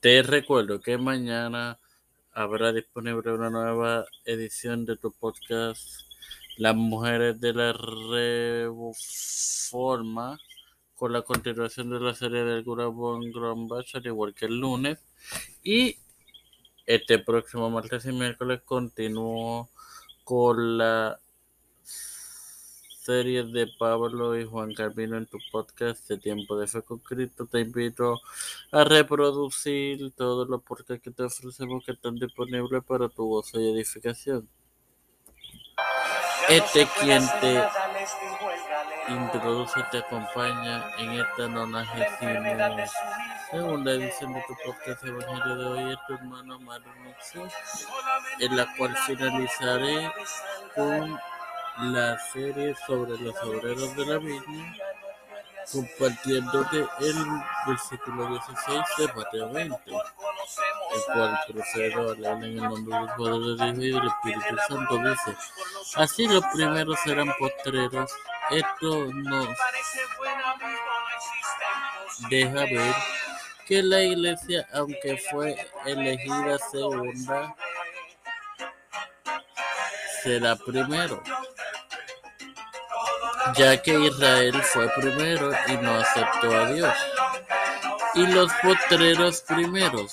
Te recuerdo que mañana habrá disponible una nueva edición de tu podcast Las Mujeres de la Reforma con la continuación de la serie del Gurabón Grombach al igual que el lunes. Y este próximo martes y miércoles continúo con la series de Pablo y Juan Carvino en tu podcast de Tiempo de Fe con Cristo. Te invito a reproducir todos los podcasts que te ofrecemos que están disponibles para tu gozo y edificación. Este quien te introduce te acompaña en esta nonagésima segunda edición de tu podcast Evangelio de hoy es tu hermano Mario en la cual finalizaré con la serie sobre los obreros de la Biblia, compartiéndote el versículo 16 de Mateo 20, el cual procedo a en el nombre del Padre, del Hijo y del Espíritu Santo. Dice: Así los primeros serán postreros. Esto nos deja ver que la iglesia, aunque fue elegida segunda, será primero ya que Israel fue primero y no aceptó a Dios. Y los potreros primeros,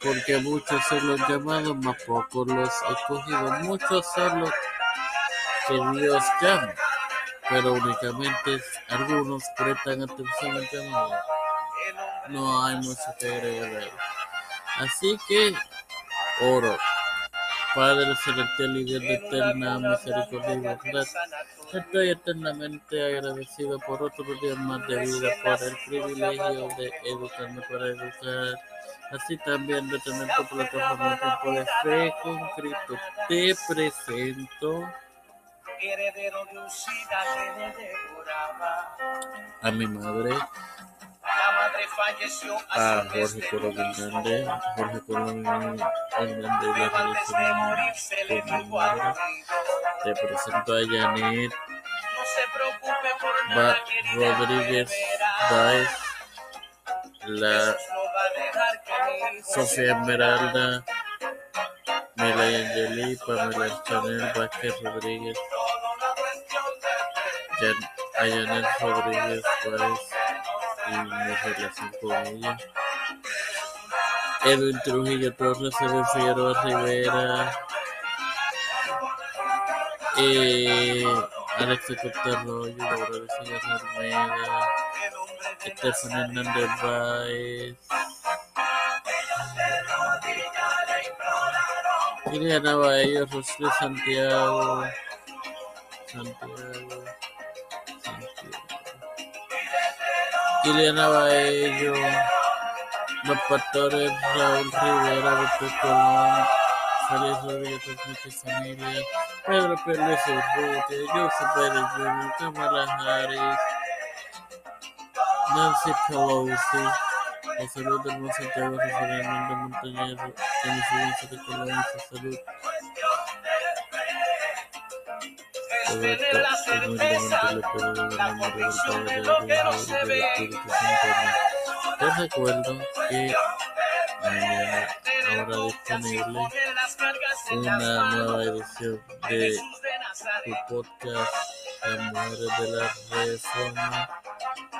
porque muchos son los llamados, más pocos los escogidos. Muchos son los que Dios llama, pero únicamente algunos prestan atención al llamado. No hay mucho que agregar. Así que oro. Padre celestial y Dios de eterna misericordia y bondad, estoy eternamente agradecido por otro día más de vida, por el privilegio de educarme para educar, así también de tener tu plataforma Tiempo de Fe con Cristo. Te presento. A mi madre, a Jorge Colón Hernández, Jorge Colón Hernández de la. Te presento a Janet ba Rodríguez Baez, la Sofía Esmeralda, Melay Angeli, Pamela Chanel Vázquez Rodríguez, a Janet Rodríguez Baez mi relación con ella. Edwin Trujillo Torres, Edwin Figueroa Rivera, eh, Alex Arroyo, Laura de Sillas Almeida, Estefan Hernández Baez, Liliana Baello, Rosy Santiago, Santiago, Santiago. Liliana Baello, los pastores Raúl Rivera, Víctor Colón, Félix Rodríguez, muchas familias, Pedro Pérez Urrutia, Joseph Biden Jr., Kamala Harris, Nancy Pelosi, la salud del Buen Santiago, José Hernández Montañez, en incidencia de Colón su salud. En el nombre del Padre, del Hijo y del Espíritu Santo. Te recuerdo que mañana habrá disponible una nueva edición de tu podcast Las Mujeres de la Reforma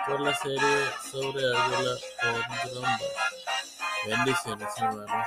por la serie sobre Águila con. Bendiciones, hermanos.